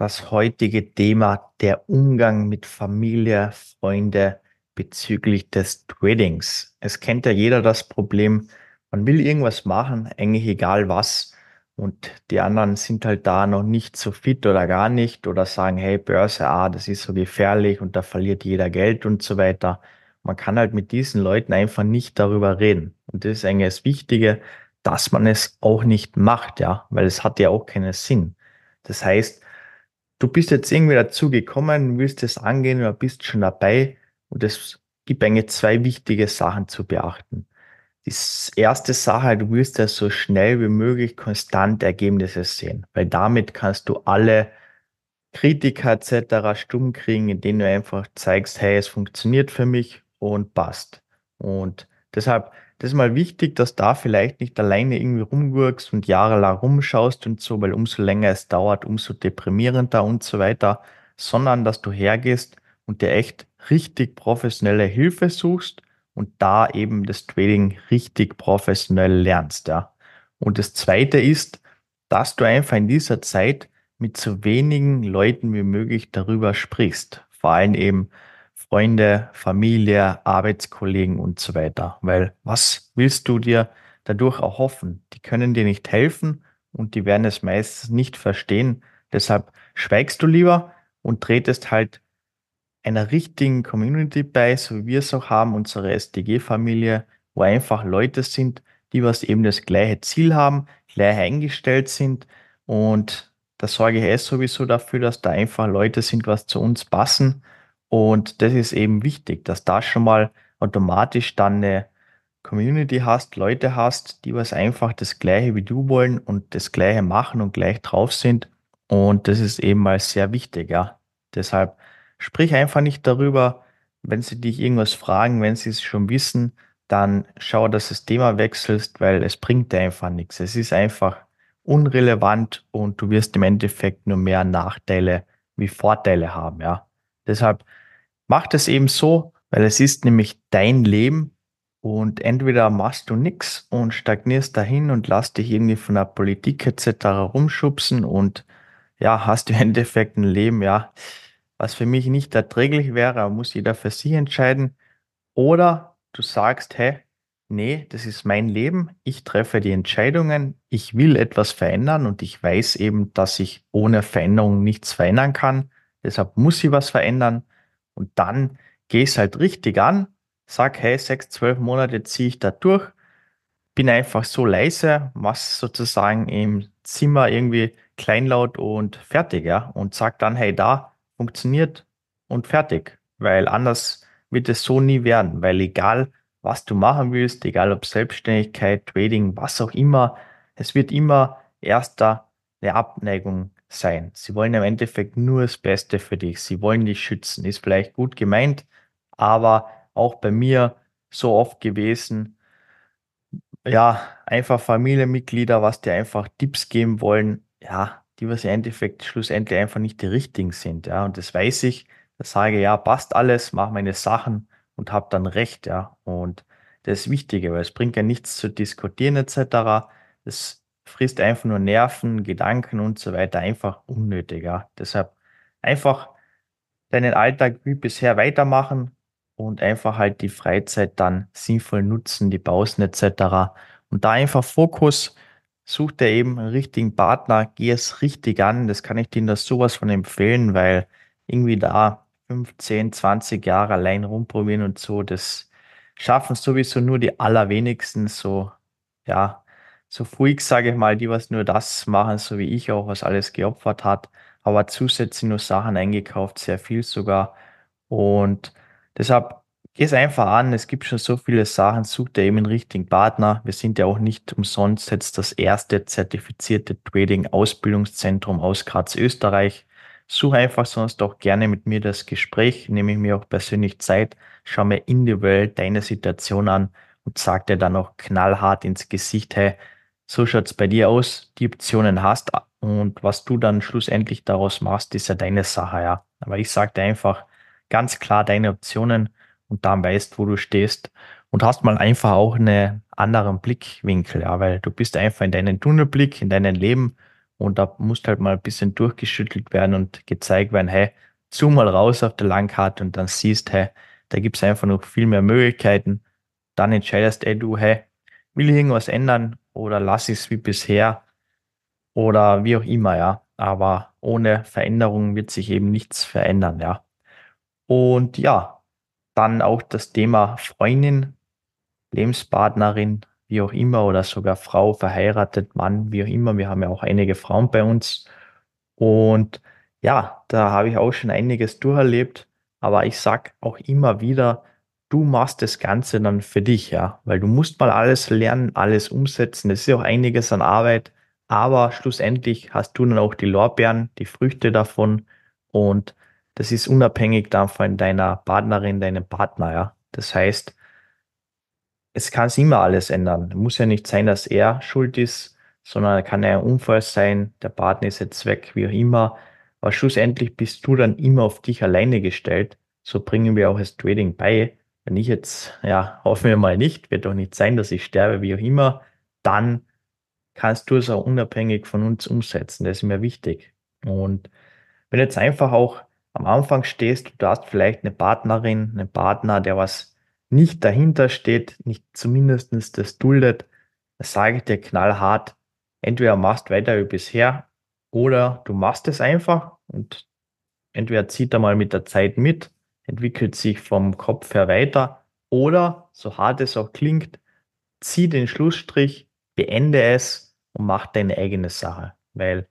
das heutige Thema der Umgang mit Familie, Freunde bezüglich des Tradings. Es kennt ja jeder das Problem, man will irgendwas machen, eigentlich egal was. Und die anderen sind halt da noch nicht so fit oder gar nicht oder sagen, hey, Börse, ah, das ist so gefährlich und da verliert jeder Geld und so weiter. Man kann halt mit diesen Leuten einfach nicht darüber reden. Und das ist eigentlich das Wichtige, dass man es auch nicht macht, ja, weil es hat ja auch keinen Sinn. Das heißt, du bist jetzt irgendwie dazu gekommen, willst es angehen oder bist schon dabei und es gibt eigentlich zwei wichtige Sachen zu beachten. Die erste Sache, du willst ja so schnell wie möglich konstant Ergebnisse sehen, weil damit kannst du alle Kritiker etc. stumm kriegen, indem du einfach zeigst, hey, es funktioniert für mich und passt. Und deshalb, das ist mal wichtig, dass da vielleicht nicht alleine irgendwie rumgurkst und jahrelang rumschaust und so, weil umso länger es dauert, umso deprimierender und so weiter, sondern dass du hergehst und dir echt richtig professionelle Hilfe suchst und da eben das Trading richtig professionell lernst, ja. Und das zweite ist, dass du einfach in dieser Zeit mit so wenigen Leuten wie möglich darüber sprichst. Vor allem eben Freunde, Familie, Arbeitskollegen und so weiter. Weil was willst du dir dadurch erhoffen? Die können dir nicht helfen und die werden es meistens nicht verstehen. Deshalb schweigst du lieber und tretest halt einer richtigen Community bei, so wie wir es auch haben, unsere SDG-Familie, wo einfach Leute sind, die was eben das gleiche Ziel haben, gleich eingestellt sind und da sorge ich erst sowieso dafür, dass da einfach Leute sind, was zu uns passen und das ist eben wichtig, dass da schon mal automatisch dann eine Community hast, Leute hast, die was einfach das gleiche wie du wollen und das gleiche machen und gleich drauf sind und das ist eben mal sehr wichtig, ja. Deshalb Sprich einfach nicht darüber, wenn sie dich irgendwas fragen, wenn sie es schon wissen, dann schau, dass du das Thema wechselst, weil es bringt dir einfach nichts. Es ist einfach unrelevant und du wirst im Endeffekt nur mehr Nachteile wie Vorteile haben, ja. Deshalb mach das eben so, weil es ist nämlich dein Leben und entweder machst du nichts und stagnierst dahin und lass dich irgendwie von der Politik etc. rumschubsen und ja, hast du im Endeffekt ein Leben, ja, was für mich nicht erträglich wäre, muss jeder für sich entscheiden. Oder du sagst, hey, nee, das ist mein Leben, ich treffe die Entscheidungen, ich will etwas verändern und ich weiß eben, dass ich ohne Veränderung nichts verändern kann. Deshalb muss ich was verändern und dann geh es halt richtig an, sag, hey, sechs, zwölf Monate ziehe ich da durch, bin einfach so leise, mach's sozusagen im Zimmer irgendwie kleinlaut und fertig, ja, und sag dann, hey, da, funktioniert und fertig. Weil anders wird es so nie werden. Weil egal, was du machen willst, egal ob Selbstständigkeit, Trading, was auch immer, es wird immer erster eine Abneigung sein. Sie wollen im Endeffekt nur das Beste für dich. Sie wollen dich schützen. Ist vielleicht gut gemeint, aber auch bei mir so oft gewesen, ja, einfach Familienmitglieder, was dir einfach Tipps geben wollen. Ja, die was im Endeffekt schlussendlich einfach nicht die richtigen sind. Ja, und das weiß ich. Da sage ja, passt alles, mache meine Sachen und habe dann recht. Ja, und das ist wichtig, weil es bringt ja nichts zu diskutieren etc. Es frisst einfach nur Nerven, Gedanken und so weiter, einfach unnötig. Ja, deshalb einfach deinen Alltag wie bisher weitermachen und einfach halt die Freizeit dann sinnvoll nutzen, die Pausen etc. Und da einfach Fokus such dir eben einen richtigen Partner, geh es richtig an. Das kann ich dir das sowas von empfehlen, weil irgendwie da 15, 20 Jahre allein rumprobieren und so, das schaffen sowieso nur die allerwenigsten so, ja, so Freaks, sage ich mal, die was nur das machen, so wie ich auch, was alles geopfert hat, aber zusätzlich nur Sachen eingekauft, sehr viel sogar. Und deshalb Geh es einfach an, es gibt schon so viele Sachen, such dir eben einen richtigen Partner. Wir sind ja auch nicht umsonst jetzt das erste zertifizierte Trading-Ausbildungszentrum aus Graz, Österreich. Such einfach sonst auch gerne mit mir das Gespräch, nehme ich mir auch persönlich Zeit, schau mir individuell deine Situation an und sag dir dann auch knallhart ins Gesicht, hey, so schaut's bei dir aus, die Optionen hast und was du dann schlussendlich daraus machst, ist ja deine Sache, ja. Aber ich sag dir einfach ganz klar deine Optionen und dann weißt, wo du stehst und hast mal einfach auch einen anderen Blickwinkel, ja, weil du bist einfach in deinem Tunnelblick, in deinem Leben und da muss halt mal ein bisschen durchgeschüttelt werden und gezeigt werden, hey, zoom mal raus auf der Landkarte und dann siehst, hey, da gibt es einfach noch viel mehr Möglichkeiten. Dann entscheidest ey, du, hey, will ich irgendwas ändern oder lass es wie bisher oder wie auch immer, ja. Aber ohne Veränderung wird sich eben nichts verändern, ja. Und ja, dann auch das Thema Freundin, Lebenspartnerin, wie auch immer, oder sogar Frau, verheiratet, Mann, wie auch immer. Wir haben ja auch einige Frauen bei uns. Und ja, da habe ich auch schon einiges durcherlebt. Aber ich sag auch immer wieder, du machst das Ganze dann für dich, ja. Weil du musst mal alles lernen, alles umsetzen. Das ist ja auch einiges an Arbeit. Aber schlussendlich hast du dann auch die Lorbeeren, die Früchte davon. Und das ist unabhängig davon deiner Partnerin, deinem Partner, ja. Das heißt, es kann sich immer alles ändern. Muss ja nicht sein, dass er schuld ist, sondern kann ja ein Unfall sein, der Partner ist jetzt weg, wie auch immer. Aber schlussendlich bist du dann immer auf dich alleine gestellt. So bringen wir auch das Trading bei. Wenn ich jetzt, ja, hoffen wir mal nicht, wird doch nicht sein, dass ich sterbe, wie auch immer, dann kannst du es auch unabhängig von uns umsetzen. Das ist mir wichtig. Und wenn jetzt einfach auch am Anfang stehst, du hast vielleicht eine Partnerin, einen Partner, der was nicht dahinter steht, nicht zumindest das duldet, dann sage ich dir knallhart, entweder machst weiter wie bisher oder du machst es einfach und entweder zieht er mal mit der Zeit mit, entwickelt sich vom Kopf her weiter oder, so hart es auch klingt, zieh den Schlussstrich, beende es und mach deine eigene Sache. Weil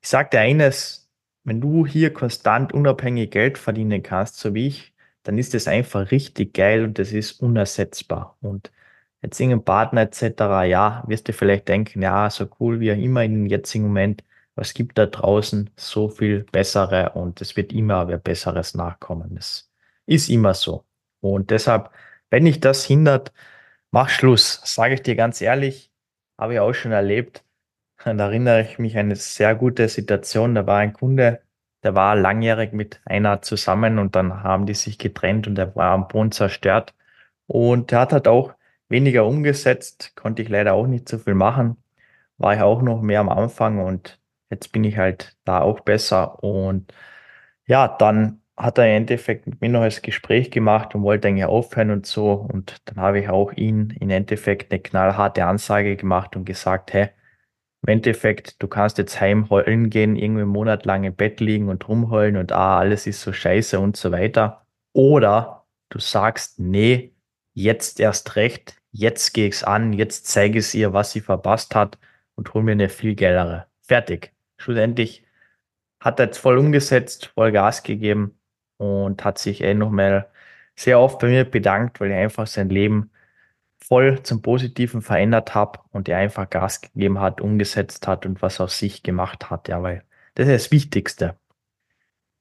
ich sage dir eines, wenn du hier konstant unabhängig Geld verdienen kannst, so wie ich, dann ist das einfach richtig geil und das ist unersetzbar. Und jetzt irgendein Partner etc., ja, wirst du vielleicht denken, ja, so cool wie er immer in dem jetzigen Moment, was gibt da draußen so viel bessere und es wird immer wer Besseres nachkommen. Das ist immer so. Und deshalb, wenn dich das hindert, mach Schluss. Sage ich dir ganz ehrlich, habe ich auch schon erlebt. Dann erinnere ich mich an eine sehr gute Situation. Da war ein Kunde, der war langjährig mit einer zusammen und dann haben die sich getrennt und er war am Boden zerstört. Und er hat halt auch weniger umgesetzt, konnte ich leider auch nicht so viel machen. War ich auch noch mehr am Anfang und jetzt bin ich halt da auch besser. Und ja, dann hat er im Endeffekt mit mir noch das Gespräch gemacht und wollte eigentlich aufhören und so. Und dann habe ich auch ihn im Endeffekt eine knallharte Ansage gemacht und gesagt, hey, im Endeffekt, du kannst jetzt heim heulen gehen, irgendwie einen Monat lang im Bett liegen und rumheulen und ah, alles ist so scheiße und so weiter. Oder du sagst, nee, jetzt erst recht, jetzt gehe ich's an, jetzt zeige ich ihr, was sie verpasst hat und hol mir eine viel geilere. Fertig. Schlussendlich hat er jetzt voll umgesetzt, voll Gas gegeben und hat sich eh nochmal sehr oft bei mir bedankt, weil er einfach sein Leben voll zum Positiven verändert habe und er einfach Gas gegeben hat, umgesetzt hat und was aus sich gemacht hat. Ja, weil das ist das Wichtigste.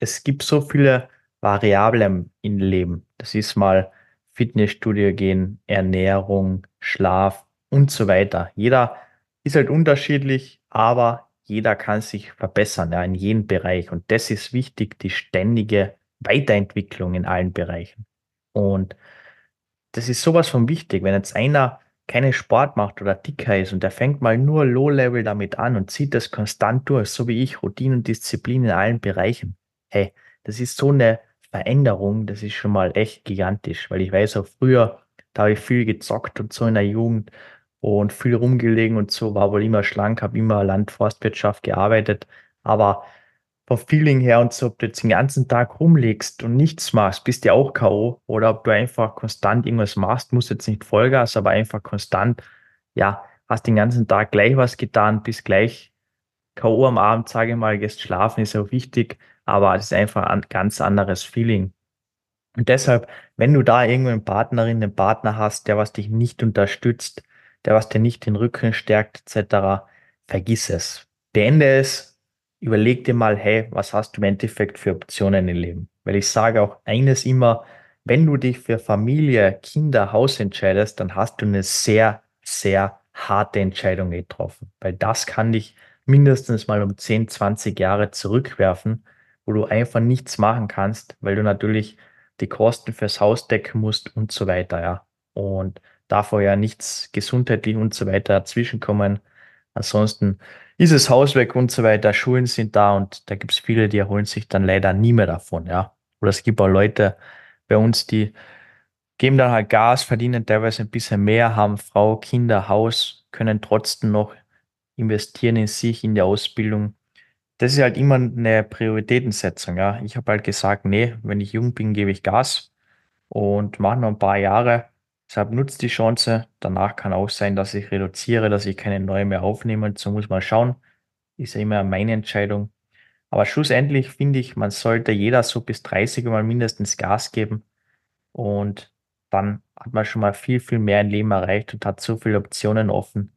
Es gibt so viele Variablen im Leben. Das ist mal Fitnessstudio gehen, Ernährung, Schlaf und so weiter. Jeder ist halt unterschiedlich, aber jeder kann sich verbessern, ja, in jedem Bereich. Und das ist wichtig, die ständige Weiterentwicklung in allen Bereichen. Und das ist sowas von wichtig. Wenn jetzt einer keinen Sport macht oder dicker ist und der fängt mal nur Low-Level damit an und zieht das konstant durch, so wie ich, Routine und Disziplin in allen Bereichen. Hey, das ist so eine Veränderung, das ist schon mal echt gigantisch, weil ich weiß auch früher, da habe ich viel gezockt und so in der Jugend und viel rumgelegen und so, war wohl immer schlank, habe immer Landforstwirtschaft gearbeitet, aber vom Feeling her und so, ob du jetzt den ganzen Tag rumlegst und nichts machst, bist du ja auch K.O. Oder ob du einfach konstant irgendwas machst, musst jetzt nicht Vollgas, aber einfach konstant, ja, hast den ganzen Tag gleich was getan, bist gleich K.O. am Abend, sage ich mal, gehst schlafen, ist auch wichtig, aber es ist einfach ein ganz anderes Feeling. Und deshalb, wenn du da irgendwo eine Partnerin, einen Partner hast, der was dich nicht unterstützt, der was dir nicht den Rücken stärkt, etc., vergiss es. Beende es, überleg dir mal, hey, was hast du im Endeffekt für Optionen im Leben? Weil ich sage auch eines immer, wenn du dich für Familie, Kinder, Haus entscheidest, dann hast du eine sehr, sehr harte Entscheidung getroffen. Weil das kann dich mindestens mal um 10, 20 Jahre zurückwerfen, wo du einfach nichts machen kannst, weil du natürlich die Kosten fürs Haus decken musst und so weiter, ja. Und davor ja nichts gesundheitlich und so weiter dazwischenkommen Ansonsten ist das Haus weg und so weiter, Schulen sind da und da gibt es viele, die erholen sich dann leider nie mehr davon, ja. Oder es gibt auch Leute bei uns, die geben dann halt Gas, verdienen teilweise ein bisschen mehr, haben Frau, Kinder, Haus, können trotzdem noch investieren in sich, in die Ausbildung. Das ist halt immer eine Prioritätensetzung, ja. Ich habe halt gesagt, nee, wenn ich jung bin, gebe ich Gas und mache noch ein paar Jahre. Deshalb nutzt die Chance. Danach kann auch sein, dass ich reduziere, dass ich keine neue mehr aufnehme. So muss man schauen. Ist ja immer meine Entscheidung. Aber schlussendlich finde ich, man sollte jeder so bis 30 mal mindestens Gas geben. Und dann hat man schon mal viel, viel mehr im Leben erreicht und hat so viele Optionen offen.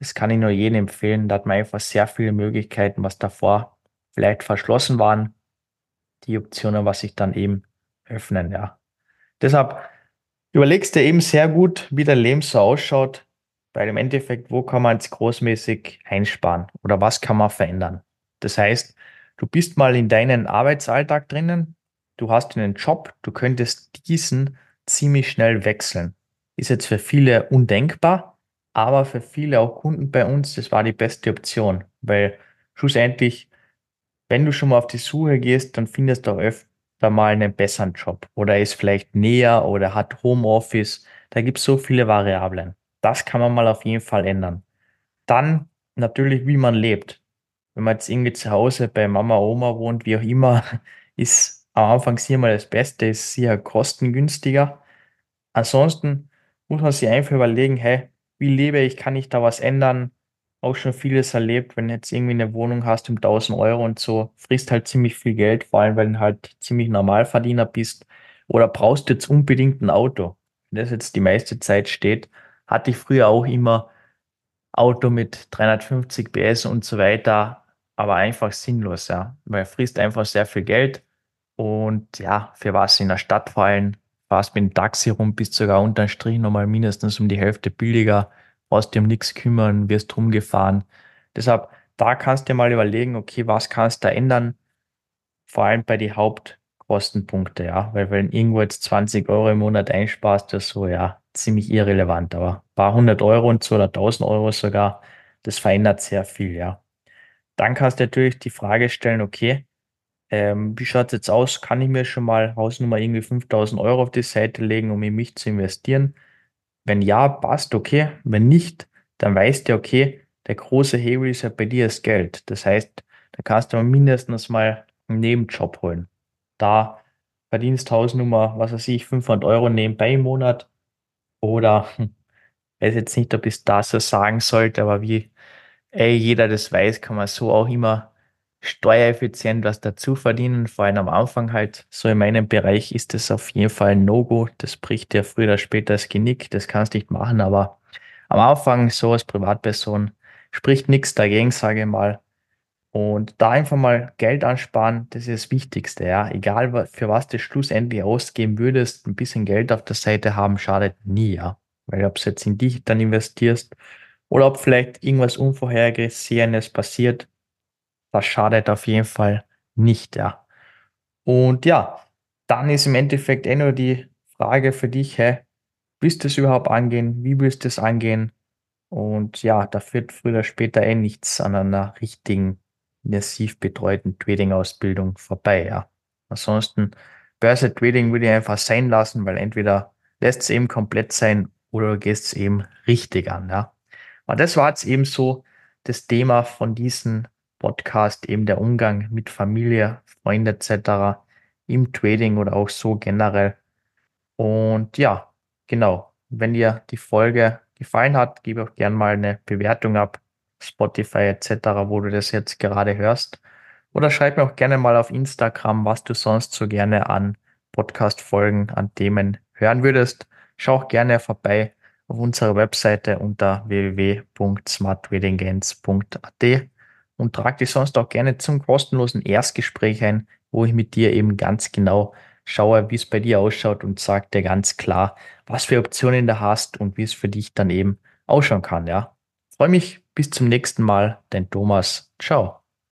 Das kann ich nur jedem empfehlen. Da hat man einfach sehr viele Möglichkeiten, was davor vielleicht verschlossen waren. Die Optionen, was sich dann eben öffnen, ja. Deshalb überlegst du eben sehr gut, wie dein Leben so ausschaut, weil im Endeffekt, wo kann man jetzt großmäßig einsparen oder was kann man verändern? Das heißt, du bist mal in deinen Arbeitsalltag drinnen, du hast einen Job, du könntest diesen ziemlich schnell wechseln. Ist jetzt für viele undenkbar, aber für viele auch Kunden bei uns, das war die beste Option, weil schlussendlich, wenn du schon mal auf die Suche gehst, dann findest du auch öfter mal einen besseren Job oder ist vielleicht näher oder hat Homeoffice. Da gibt es so viele Variablen. Das kann man mal auf jeden Fall ändern. Dann natürlich, wie man lebt. Wenn man jetzt irgendwie zu Hause bei Mama, Oma wohnt, wie auch immer, ist am Anfang sicher mal das Beste, ist sicher kostengünstiger. Ansonsten muss man sich einfach überlegen, hey, wie lebe ich, kann ich da was ändern? Auch schon vieles erlebt, wenn jetzt irgendwie eine Wohnung hast um 1000 Euro und so, frisst halt ziemlich viel Geld, vor allem, weil du halt ziemlich Normalverdiener bist. Oder brauchst jetzt unbedingt ein Auto? Wenn das jetzt die meiste Zeit steht, hatte ich früher auch immer Auto mit 350 PS und so weiter, aber einfach sinnlos, ja. Weil frisst einfach sehr viel Geld und ja, für was in der Stadt vor allem, mit dem Taxi rum, bist sogar unterm Strich nochmal mindestens um die Hälfte billiger dir um nichts kümmern, wirst rumgefahren. Deshalb, da kannst du dir mal überlegen, okay, was kannst du da ändern? Vor allem bei den Hauptkostenpunkte, ja. Weil wenn irgendwo jetzt 20 Euro im Monat einsparst, das ist so, ja, ziemlich irrelevant. Aber ein paar hundert Euro und so oder 1000 Euro sogar, das verändert sehr viel, ja. Dann kannst du natürlich die Frage stellen, okay, ähm, wie schaut es jetzt aus? Kann ich mir schon mal Hausnummer irgendwie 5000 Euro auf die Seite legen, um in mich zu investieren? Wenn ja, passt, okay. Wenn nicht, dann weißt du, okay, der große Hebel ist ja bei dir das Geld. Das heißt, da kannst du mindestens mal einen Nebenjob holen. Da verdienst Hausnummer, was weiß ich, 500 Euro nebenbei im Monat. Oder, hm, weiß jetzt nicht, ob ich es da so sagen sollte, aber wie ey, jeder das weiß, kann man so auch immer steuereffizient was dazu verdienen. Vor allem am Anfang halt, so in meinem Bereich ist das auf jeden Fall ein No-Go. Das bricht dir früher oder später das Genick. Das kannst du nicht machen, aber am Anfang so als Privatperson spricht nichts dagegen, sage ich mal. Und da einfach mal Geld ansparen, das ist das Wichtigste, ja. Egal für was du schlussendlich ausgeben würdest, ein bisschen Geld auf der Seite haben, schadet nie, ja. Weil ob du jetzt in dich dann investierst oder ob vielleicht irgendwas Unvorhergesehenes passiert, das schadet auf jeden Fall nicht, ja. Und ja, dann ist im Endeffekt eh nur die Frage für dich, hä, willst du es überhaupt angehen? Wie willst du es angehen? Und ja, da führt früher oder später eh nichts an einer richtigen, intensiv betreuten Trading-Ausbildung vorbei, ja. Ansonsten, Börse Trading würde ich einfach sein lassen, weil entweder lässt es eben komplett sein oder du gehst es eben richtig an, ja. Aber das war jetzt eben so das Thema von diesen Podcast eben der Umgang mit Familie, Freunde etc. im Trading oder auch so generell. Und ja, genau. Wenn dir die Folge gefallen hat, gebe auch gerne mal eine Bewertung ab, Spotify etc., wo du das jetzt gerade hörst. Oder schreib mir auch gerne mal auf Instagram, was du sonst so gerne an Podcast-Folgen, an Themen hören würdest. Schau auch gerne vorbei auf unserer Webseite unter www.smarttradinggains.at und trag dich sonst auch gerne zum kostenlosen Erstgespräch ein, wo ich mit dir eben ganz genau schaue, wie es bei dir ausschaut und sag dir ganz klar, was für Optionen du hast und wie es für dich dann eben ausschauen kann, ja. Freue mich bis zum nächsten Mal, dein Thomas. Ciao.